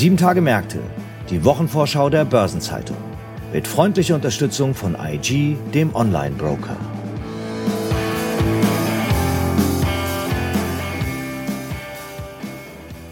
Sieben Tage Märkte, die Wochenvorschau der Börsenzeitung. Mit freundlicher Unterstützung von IG, dem Online-Broker.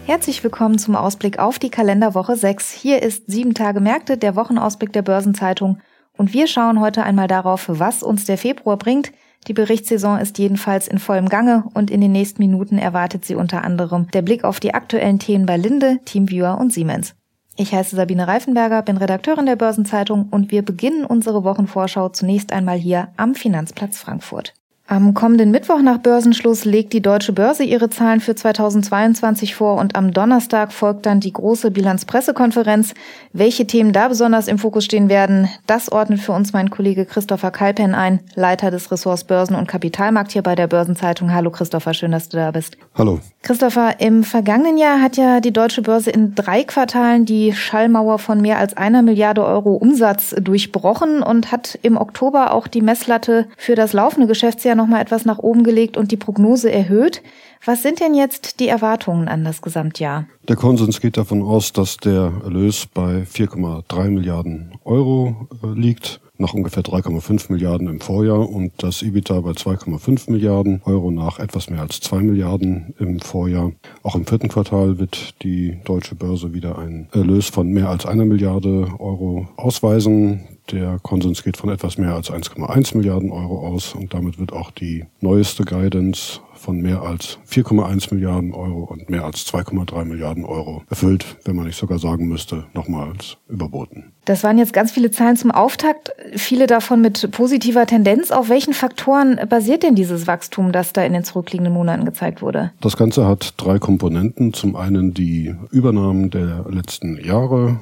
Herzlich willkommen zum Ausblick auf die Kalenderwoche 6. Hier ist Sieben Tage Märkte, der Wochenausblick der Börsenzeitung. Und wir schauen heute einmal darauf, was uns der Februar bringt. Die Berichtssaison ist jedenfalls in vollem Gange und in den nächsten Minuten erwartet sie unter anderem der Blick auf die aktuellen Themen bei Linde, Teamviewer und Siemens. Ich heiße Sabine Reifenberger, bin Redakteurin der Börsenzeitung und wir beginnen unsere Wochenvorschau zunächst einmal hier am Finanzplatz Frankfurt. Am kommenden Mittwoch nach Börsenschluss legt die Deutsche Börse ihre Zahlen für 2022 vor und am Donnerstag folgt dann die große Bilanzpressekonferenz. Welche Themen da besonders im Fokus stehen werden, das ordnet für uns mein Kollege Christopher Kalpen ein, Leiter des Ressorts Börsen und Kapitalmarkt hier bei der Börsenzeitung. Hallo Christopher, schön, dass du da bist. Hallo. Christopher, im vergangenen Jahr hat ja die Deutsche Börse in drei Quartalen die Schallmauer von mehr als einer Milliarde Euro Umsatz durchbrochen und hat im Oktober auch die Messlatte für das laufende Geschäftsjahr nochmal etwas nach oben gelegt und die Prognose erhöht. Was sind denn jetzt die Erwartungen an das Gesamtjahr? Der Konsens geht davon aus, dass der Erlös bei 4,3 Milliarden Euro äh, liegt nach ungefähr 3,5 Milliarden im Vorjahr und das EBITDA bei 2,5 Milliarden Euro nach etwas mehr als 2 Milliarden im Vorjahr. Auch im vierten Quartal wird die deutsche Börse wieder einen Erlös von mehr als einer Milliarde Euro ausweisen. Der Konsens geht von etwas mehr als 1,1 Milliarden Euro aus und damit wird auch die neueste Guidance von mehr als 4,1 Milliarden Euro und mehr als 2,3 Milliarden Euro erfüllt, wenn man nicht sogar sagen müsste, nochmals überboten. Das waren jetzt ganz viele Zahlen zum Auftakt, viele davon mit positiver Tendenz. Auf welchen Faktoren basiert denn dieses Wachstum, das da in den zurückliegenden Monaten gezeigt wurde? Das Ganze hat drei Komponenten. Zum einen die Übernahmen der letzten Jahre,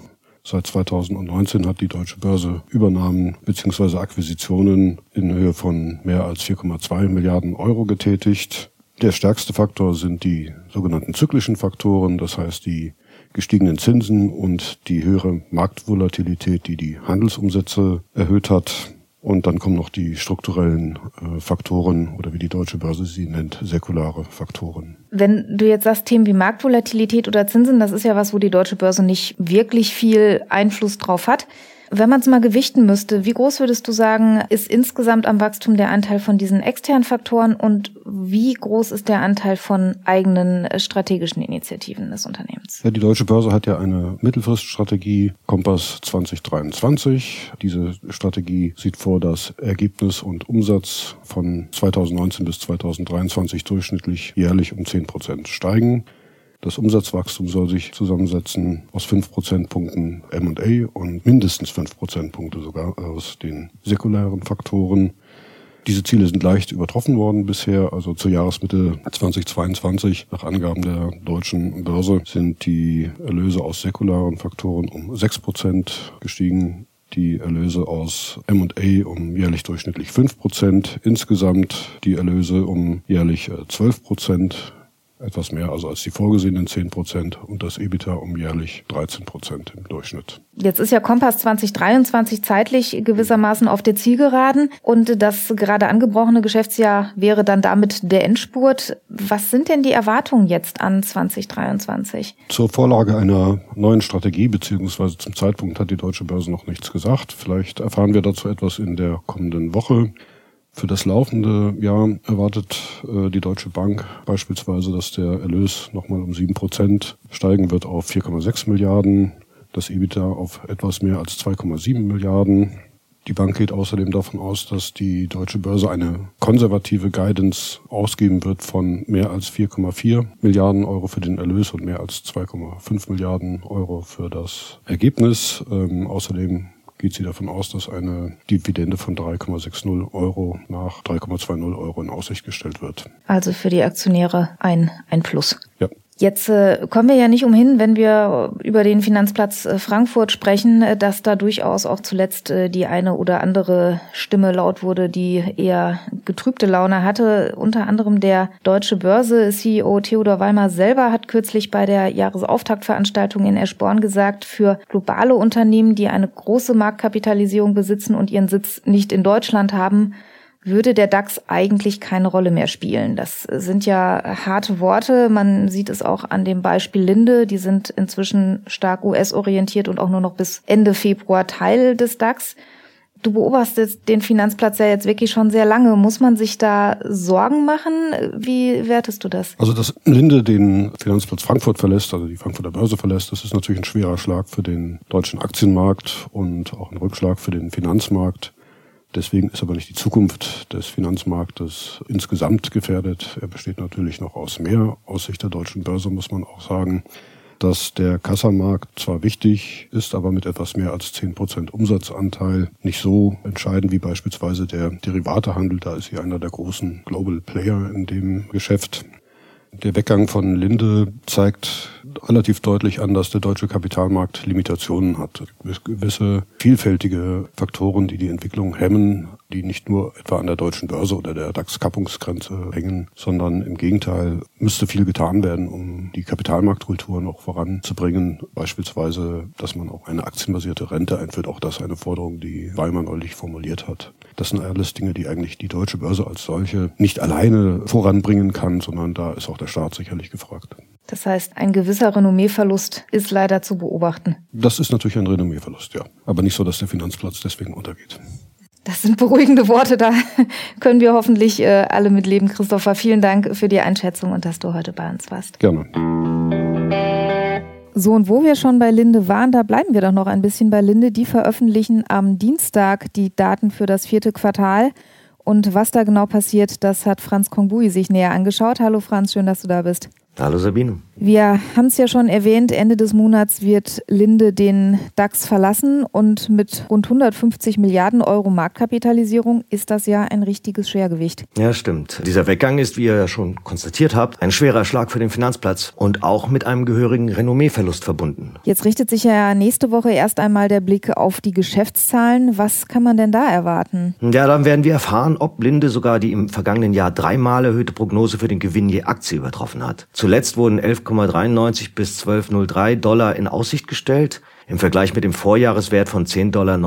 Seit 2019 hat die Deutsche Börse Übernahmen bzw. Akquisitionen in Höhe von mehr als 4,2 Milliarden Euro getätigt. Der stärkste Faktor sind die sogenannten zyklischen Faktoren, das heißt die gestiegenen Zinsen und die höhere Marktvolatilität, die die Handelsumsätze erhöht hat. Und dann kommen noch die strukturellen äh, Faktoren oder wie die deutsche Börse sie nennt, säkulare Faktoren. Wenn du jetzt sagst, Themen wie Marktvolatilität oder Zinsen, das ist ja was, wo die deutsche Börse nicht wirklich viel Einfluss drauf hat. Wenn man es mal gewichten müsste, wie groß würdest du sagen, ist insgesamt am Wachstum der Anteil von diesen externen Faktoren und wie groß ist der Anteil von eigenen äh, strategischen Initiativen des Unternehmens? Ja, die Deutsche Börse hat ja eine Mittelfriststrategie Kompass 2023. Diese Strategie sieht vor, dass Ergebnis und Umsatz von 2019 bis 2023 durchschnittlich jährlich um 10 Prozent steigen. Das Umsatzwachstum soll sich zusammensetzen aus fünf Prozentpunkten M&A und mindestens fünf Prozentpunkte sogar aus den säkulären Faktoren. Diese Ziele sind leicht übertroffen worden bisher. Also zur Jahresmitte 2022 nach Angaben der deutschen Börse sind die Erlöse aus säkularen Faktoren um sechs Prozent gestiegen. Die Erlöse aus M&A um jährlich durchschnittlich fünf Prozent. Insgesamt die Erlöse um jährlich äh, zwölf Prozent etwas mehr also als die vorgesehenen 10 Prozent und das EBITDA um jährlich 13 Prozent im Durchschnitt. Jetzt ist ja Kompass 2023 zeitlich gewissermaßen auf der Zielgeraden und das gerade angebrochene Geschäftsjahr wäre dann damit der Endspurt. Was sind denn die Erwartungen jetzt an 2023? Zur Vorlage einer neuen Strategie beziehungsweise zum Zeitpunkt hat die Deutsche Börse noch nichts gesagt. Vielleicht erfahren wir dazu etwas in der kommenden Woche. Für das laufende Jahr erwartet äh, die Deutsche Bank beispielsweise, dass der Erlös nochmal um sieben Prozent steigen wird auf 4,6 Milliarden, das EBITDA auf etwas mehr als 2,7 Milliarden. Die Bank geht außerdem davon aus, dass die Deutsche Börse eine konservative Guidance ausgeben wird von mehr als 4,4 Milliarden Euro für den Erlös und mehr als 2,5 Milliarden Euro für das Ergebnis. Ähm, außerdem geht sie davon aus, dass eine Dividende von 3,60 Euro nach 3,20 Euro in Aussicht gestellt wird. Also für die Aktionäre ein, ein Plus. Ja. Jetzt äh, kommen wir ja nicht umhin, wenn wir über den Finanzplatz äh, Frankfurt sprechen, äh, dass da durchaus auch zuletzt die eine oder andere Stimme laut wurde, die eher getrübte Laune hatte. Unter anderem der Deutsche Börse CEO Theodor Weimer selber hat kürzlich bei der Jahresauftaktveranstaltung in Eschborn gesagt, für globale Unternehmen, die eine große Marktkapitalisierung besitzen und ihren Sitz nicht in Deutschland haben, würde der DAX eigentlich keine Rolle mehr spielen. Das sind ja harte Worte. Man sieht es auch an dem Beispiel Linde. Die sind inzwischen stark US-orientiert und auch nur noch bis Ende Februar Teil des DAX. Du beobachtest den Finanzplatz ja jetzt wirklich schon sehr lange. Muss man sich da Sorgen machen? Wie wertest du das? Also, dass Linde den Finanzplatz Frankfurt verlässt, also die Frankfurter Börse verlässt, das ist natürlich ein schwerer Schlag für den deutschen Aktienmarkt und auch ein Rückschlag für den Finanzmarkt. Deswegen ist aber nicht die Zukunft des Finanzmarktes insgesamt gefährdet. Er besteht natürlich noch aus mehr. Aus Sicht der deutschen Börse muss man auch sagen, dass der Kassamarkt zwar wichtig ist, aber mit etwas mehr als 10 Prozent Umsatzanteil nicht so entscheidend wie beispielsweise der Derivatehandel. Da ist sie einer der großen Global Player in dem Geschäft. Der Weggang von Linde zeigt relativ deutlich an, dass der deutsche Kapitalmarkt Limitationen hat. Gewisse vielfältige Faktoren, die die Entwicklung hemmen, die nicht nur etwa an der deutschen Börse oder der DAX-Kappungsgrenze hängen, sondern im Gegenteil müsste viel getan werden, um die Kapitalmarktkultur noch voranzubringen. Beispielsweise, dass man auch eine aktienbasierte Rente einführt. Auch das eine Forderung, die Weimar neulich formuliert hat. Das sind alles Dinge, die eigentlich die deutsche Börse als solche nicht alleine voranbringen kann, sondern da ist auch der Staat sicherlich gefragt. Das heißt, ein gewisser Renommeeverlust ist leider zu beobachten. Das ist natürlich ein Renommeeverlust, ja. Aber nicht so, dass der Finanzplatz deswegen untergeht. Das sind beruhigende Worte, da können wir hoffentlich äh, alle mit leben. Christopher, vielen Dank für die Einschätzung und dass du heute bei uns warst. Gerne. So, und wo wir schon bei Linde waren, da bleiben wir doch noch ein bisschen bei Linde. Die veröffentlichen am Dienstag die Daten für das vierte Quartal. Und was da genau passiert, das hat Franz Kongbui sich näher angeschaut. Hallo Franz, schön, dass du da bist. Hallo Sabine. Wir haben es ja schon erwähnt, Ende des Monats wird Linde den DAX verlassen und mit rund 150 Milliarden Euro Marktkapitalisierung ist das ja ein richtiges Schwergewicht. Ja, stimmt. Dieser Weggang ist, wie ihr ja schon konstatiert habt, ein schwerer Schlag für den Finanzplatz und auch mit einem gehörigen Renommeeverlust verbunden. Jetzt richtet sich ja nächste Woche erst einmal der Blick auf die Geschäftszahlen. Was kann man denn da erwarten? Ja, dann werden wir erfahren, ob Linde sogar die im vergangenen Jahr dreimal erhöhte Prognose für den Gewinn je Aktie übertroffen hat. Zuletzt wurden 11,93 bis 12,03 Dollar in Aussicht gestellt. Im Vergleich mit dem Vorjahreswert von 10,69 Dollar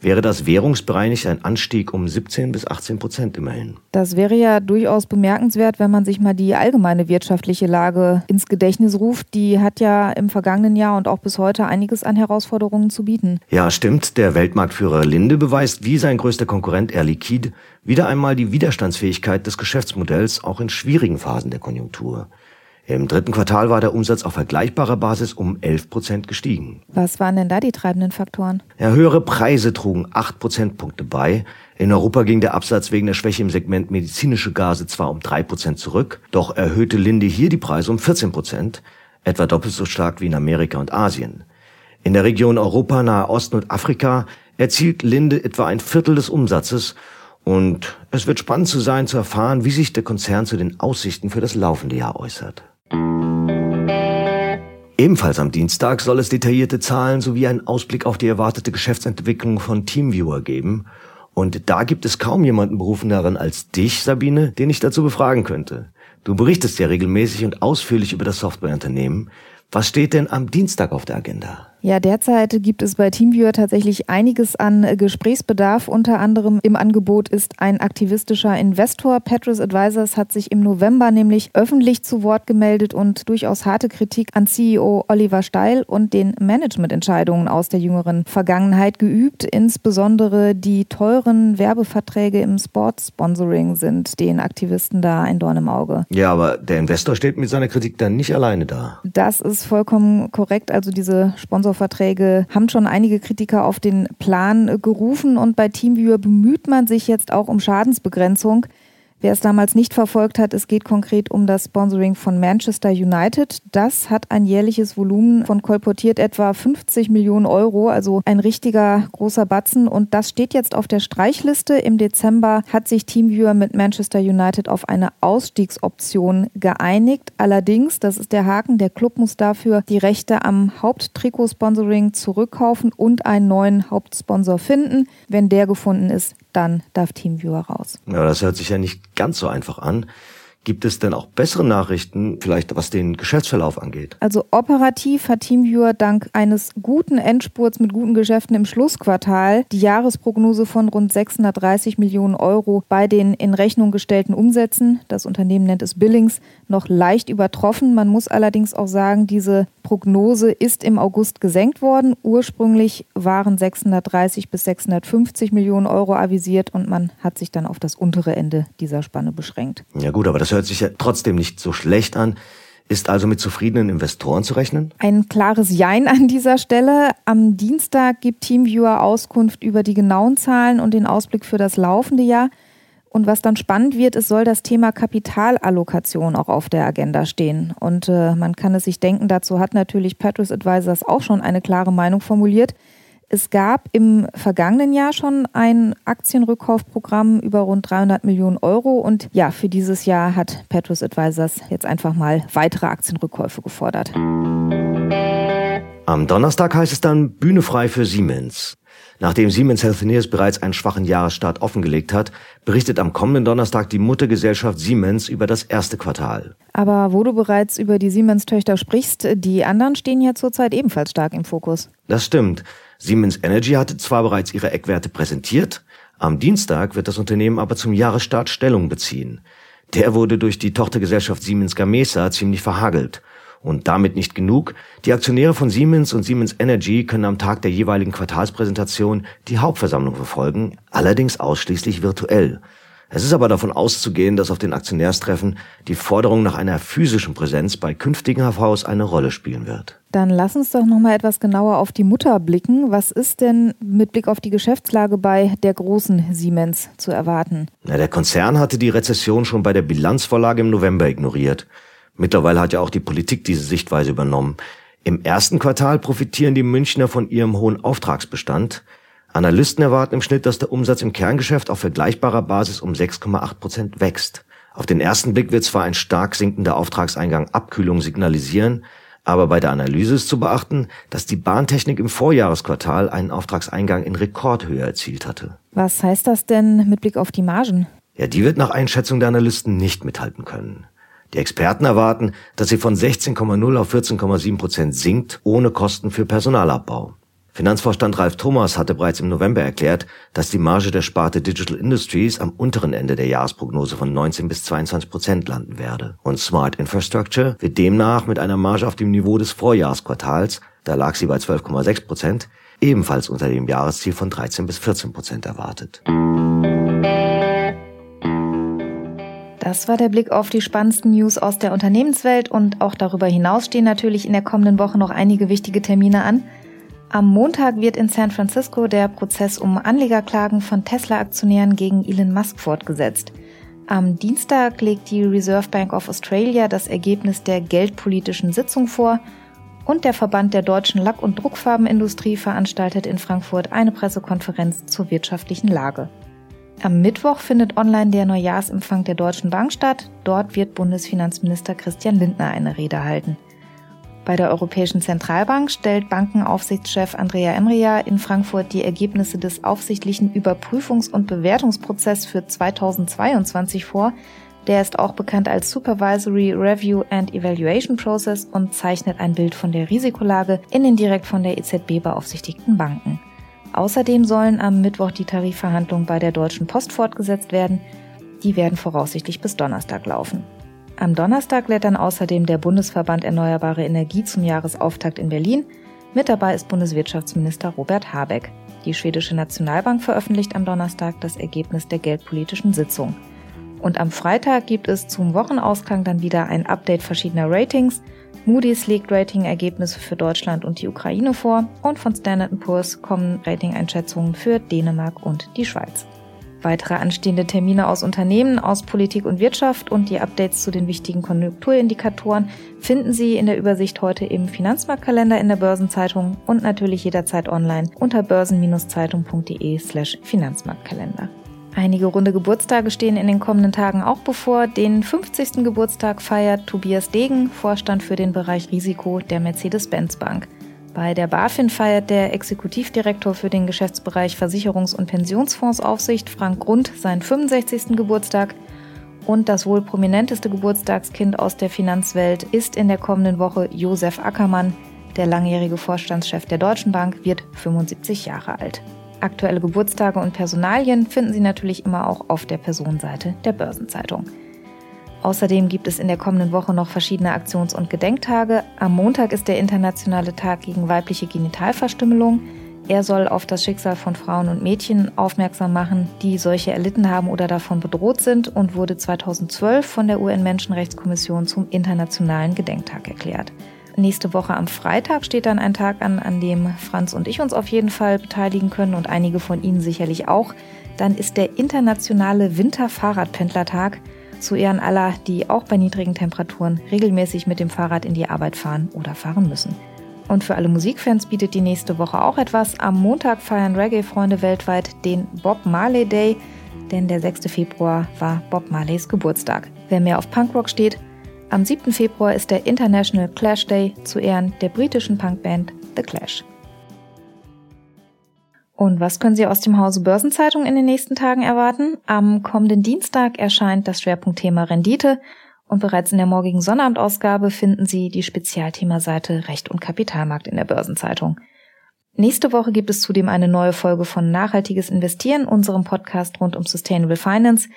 wäre das währungsbereinigt ein Anstieg um 17 bis 18 Prozent immerhin. Das wäre ja durchaus bemerkenswert, wenn man sich mal die allgemeine wirtschaftliche Lage ins Gedächtnis ruft. Die hat ja im vergangenen Jahr und auch bis heute einiges an Herausforderungen zu bieten. Ja, stimmt. Der Weltmarktführer Linde beweist wie sein größter Konkurrent Air Liquide wieder einmal die Widerstandsfähigkeit des Geschäftsmodells auch in schwierigen Phasen der Konjunktur. Im dritten Quartal war der Umsatz auf vergleichbarer Basis um 11 Prozent gestiegen. Was waren denn da die treibenden Faktoren? Ja, höhere Preise trugen 8 Prozentpunkte bei. In Europa ging der Absatz wegen der Schwäche im Segment medizinische Gase zwar um 3 Prozent zurück, doch erhöhte Linde hier die Preise um 14 Prozent, etwa doppelt so stark wie in Amerika und Asien. In der Region Europa, Nahe Osten und Afrika erzielt Linde etwa ein Viertel des Umsatzes und es wird spannend zu sein, zu erfahren, wie sich der Konzern zu den Aussichten für das laufende Jahr äußert. Ebenfalls am Dienstag soll es detaillierte Zahlen sowie einen Ausblick auf die erwartete Geschäftsentwicklung von Teamviewer geben. Und da gibt es kaum jemanden berufeneren als dich, Sabine, den ich dazu befragen könnte. Du berichtest ja regelmäßig und ausführlich über das Softwareunternehmen. Was steht denn am Dienstag auf der Agenda? Ja, derzeit gibt es bei Teamviewer tatsächlich einiges an äh, Gesprächsbedarf. Unter anderem im Angebot ist ein aktivistischer Investor. Petrus Advisors hat sich im November nämlich öffentlich zu Wort gemeldet und durchaus harte Kritik an CEO Oliver Steil und den Managemententscheidungen aus der jüngeren Vergangenheit geübt. Insbesondere die teuren Werbeverträge im Sportsponsoring sind den Aktivisten da ein Dorn im Auge. Ja, aber der Investor steht mit seiner Kritik dann nicht alleine da. Das ist vollkommen korrekt. Also diese Sponsor Verträge haben schon einige Kritiker auf den Plan gerufen und bei Teamviewer bemüht man sich jetzt auch um Schadensbegrenzung. Wer es damals nicht verfolgt hat, es geht konkret um das Sponsoring von Manchester United. Das hat ein jährliches Volumen von kolportiert etwa 50 Millionen Euro, also ein richtiger großer Batzen. Und das steht jetzt auf der Streichliste. Im Dezember hat sich Teamviewer mit Manchester United auf eine Ausstiegsoption geeinigt. Allerdings, das ist der Haken, der Club muss dafür die Rechte am Haupttrikotsponsoring zurückkaufen und einen neuen Hauptsponsor finden. Wenn der gefunden ist, dann darf Teamviewer raus. Ja, das hört sich ja nicht ganz so einfach an. Gibt es denn auch bessere Nachrichten, vielleicht was den Geschäftsverlauf angeht? Also operativ hat TeamViewer dank eines guten Endspurts mit guten Geschäften im Schlussquartal die Jahresprognose von rund 630 Millionen Euro bei den in Rechnung gestellten Umsätzen, das Unternehmen nennt es Billings, noch leicht übertroffen. Man muss allerdings auch sagen, diese Prognose ist im August gesenkt worden. Ursprünglich waren 630 bis 650 Millionen Euro avisiert und man hat sich dann auf das untere Ende dieser Spanne beschränkt. Ja gut, aber das hört sich ja trotzdem nicht so schlecht an. Ist also mit zufriedenen Investoren zu rechnen? Ein klares Jein an dieser Stelle. Am Dienstag gibt Teamviewer Auskunft über die genauen Zahlen und den Ausblick für das laufende Jahr. Und was dann spannend wird, es soll das Thema Kapitalallokation auch auf der Agenda stehen. Und äh, man kann es sich denken, dazu hat natürlich Petrus Advisors auch schon eine klare Meinung formuliert. Es gab im vergangenen Jahr schon ein Aktienrückkaufprogramm über rund 300 Millionen Euro und ja, für dieses Jahr hat Petrus Advisors jetzt einfach mal weitere Aktienrückkäufe gefordert. Am Donnerstag heißt es dann Bühne frei für Siemens. Nachdem Siemens Healthineers bereits einen schwachen Jahresstart offengelegt hat, berichtet am kommenden Donnerstag die Muttergesellschaft Siemens über das erste Quartal. Aber wo du bereits über die Siemens-Töchter sprichst, die anderen stehen ja zurzeit ebenfalls stark im Fokus. Das stimmt. Siemens Energy hatte zwar bereits ihre Eckwerte präsentiert, am Dienstag wird das Unternehmen aber zum Jahresstart Stellung beziehen. Der wurde durch die Tochtergesellschaft Siemens Gamesa ziemlich verhagelt. Und damit nicht genug. Die Aktionäre von Siemens und Siemens Energy können am Tag der jeweiligen Quartalspräsentation die Hauptversammlung verfolgen, allerdings ausschließlich virtuell. Es ist aber davon auszugehen, dass auf den Aktionärstreffen die Forderung nach einer physischen Präsenz bei künftigen HVs eine Rolle spielen wird. Dann lass uns doch noch mal etwas genauer auf die Mutter blicken. Was ist denn mit Blick auf die Geschäftslage bei der großen Siemens zu erwarten? Na, der Konzern hatte die Rezession schon bei der Bilanzvorlage im November ignoriert. Mittlerweile hat ja auch die Politik diese Sichtweise übernommen. Im ersten Quartal profitieren die Münchner von ihrem hohen Auftragsbestand. Analysten erwarten im Schnitt, dass der Umsatz im Kerngeschäft auf vergleichbarer Basis um 6,8 Prozent wächst. Auf den ersten Blick wird zwar ein stark sinkender Auftragseingang Abkühlung signalisieren, aber bei der Analyse ist zu beachten, dass die Bahntechnik im Vorjahresquartal einen Auftragseingang in Rekordhöhe erzielt hatte. Was heißt das denn mit Blick auf die Margen? Ja, die wird nach Einschätzung der Analysten nicht mithalten können. Die Experten erwarten, dass sie von 16,0 auf 14,7 Prozent sinkt, ohne Kosten für Personalabbau. Finanzvorstand Ralf Thomas hatte bereits im November erklärt, dass die Marge der Sparte Digital Industries am unteren Ende der Jahresprognose von 19 bis 22 Prozent landen werde. Und Smart Infrastructure wird demnach mit einer Marge auf dem Niveau des Vorjahresquartals, da lag sie bei 12,6 Prozent, ebenfalls unter dem Jahresziel von 13 bis 14 Prozent erwartet. Das war der Blick auf die spannendsten News aus der Unternehmenswelt und auch darüber hinaus stehen natürlich in der kommenden Woche noch einige wichtige Termine an. Am Montag wird in San Francisco der Prozess um Anlegerklagen von Tesla-Aktionären gegen Elon Musk fortgesetzt. Am Dienstag legt die Reserve Bank of Australia das Ergebnis der geldpolitischen Sitzung vor und der Verband der deutschen Lack- und Druckfarbenindustrie veranstaltet in Frankfurt eine Pressekonferenz zur wirtschaftlichen Lage. Am Mittwoch findet online der Neujahrsempfang der Deutschen Bank statt. Dort wird Bundesfinanzminister Christian Lindner eine Rede halten. Bei der Europäischen Zentralbank stellt Bankenaufsichtschef Andrea Enria in Frankfurt die Ergebnisse des aufsichtlichen Überprüfungs- und Bewertungsprozesses für 2022 vor. Der ist auch bekannt als Supervisory Review and Evaluation Process und zeichnet ein Bild von der Risikolage in den direkt von der EZB beaufsichtigten Banken. Außerdem sollen am Mittwoch die Tarifverhandlungen bei der Deutschen Post fortgesetzt werden. Die werden voraussichtlich bis Donnerstag laufen. Am Donnerstag lädt dann außerdem der Bundesverband Erneuerbare Energie zum Jahresauftakt in Berlin. Mit dabei ist Bundeswirtschaftsminister Robert Habeck. Die schwedische Nationalbank veröffentlicht am Donnerstag das Ergebnis der geldpolitischen Sitzung. Und am Freitag gibt es zum Wochenausklang dann wieder ein Update verschiedener Ratings. Moody's legt Rating-Ergebnisse für Deutschland und die Ukraine vor und von Standard Poor's kommen Rating-Einschätzungen für Dänemark und die Schweiz. Weitere anstehende Termine aus Unternehmen, aus Politik und Wirtschaft und die Updates zu den wichtigen Konjunkturindikatoren finden Sie in der Übersicht heute im Finanzmarktkalender in der Börsenzeitung und natürlich jederzeit online unter börsen-zeitung.de slash Finanzmarktkalender. Einige runde Geburtstage stehen in den kommenden Tagen auch bevor. Den 50. Geburtstag feiert Tobias Degen, Vorstand für den Bereich Risiko der Mercedes-Benz Bank. Bei der BaFin feiert der Exekutivdirektor für den Geschäftsbereich Versicherungs- und Pensionsfondsaufsicht Frank Grund seinen 65. Geburtstag. Und das wohl prominenteste Geburtstagskind aus der Finanzwelt ist in der kommenden Woche Josef Ackermann. Der langjährige Vorstandschef der Deutschen Bank wird 75 Jahre alt. Aktuelle Geburtstage und Personalien finden Sie natürlich immer auch auf der Personenseite der Börsenzeitung. Außerdem gibt es in der kommenden Woche noch verschiedene Aktions- und Gedenktage. Am Montag ist der internationale Tag gegen weibliche Genitalverstümmelung. Er soll auf das Schicksal von Frauen und Mädchen aufmerksam machen, die solche erlitten haben oder davon bedroht sind und wurde 2012 von der UN-Menschenrechtskommission zum Internationalen Gedenktag erklärt. Nächste Woche am Freitag steht dann ein Tag an, an dem Franz und ich uns auf jeden Fall beteiligen können und einige von Ihnen sicherlich auch. Dann ist der internationale Winterfahrradpendlertag zu Ehren aller, die auch bei niedrigen Temperaturen regelmäßig mit dem Fahrrad in die Arbeit fahren oder fahren müssen. Und für alle Musikfans bietet die nächste Woche auch etwas. Am Montag feiern Reggae-Freunde weltweit den Bob Marley Day, denn der 6. Februar war Bob Marleys Geburtstag. Wer mehr auf Punkrock steht, am 7. Februar ist der International Clash Day zu Ehren der britischen Punkband The Clash. Und was können Sie aus dem Hause Börsenzeitung in den nächsten Tagen erwarten? Am kommenden Dienstag erscheint das Schwerpunktthema Rendite und bereits in der morgigen Sonnabendausgabe finden Sie die Spezialthemaseite Recht und Kapitalmarkt in der Börsenzeitung. Nächste Woche gibt es zudem eine neue Folge von Nachhaltiges Investieren, unserem Podcast rund um Sustainable Finance.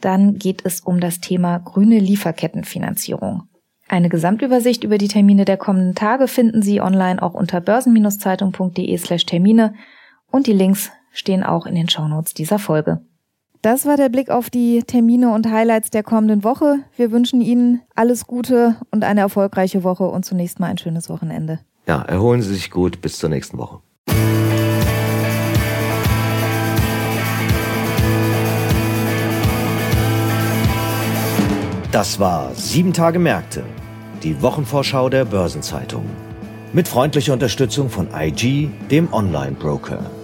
Dann geht es um das Thema grüne Lieferkettenfinanzierung. Eine Gesamtübersicht über die Termine der kommenden Tage finden Sie online auch unter börsen-zeitung.de slash Termine und die Links stehen auch in den Shownotes dieser Folge. Das war der Blick auf die Termine und Highlights der kommenden Woche. Wir wünschen Ihnen alles Gute und eine erfolgreiche Woche und zunächst mal ein schönes Wochenende. Ja, erholen Sie sich gut. Bis zur nächsten Woche. Das war Sieben Tage Märkte, die Wochenvorschau der Börsenzeitung. Mit freundlicher Unterstützung von IG, dem Online-Broker.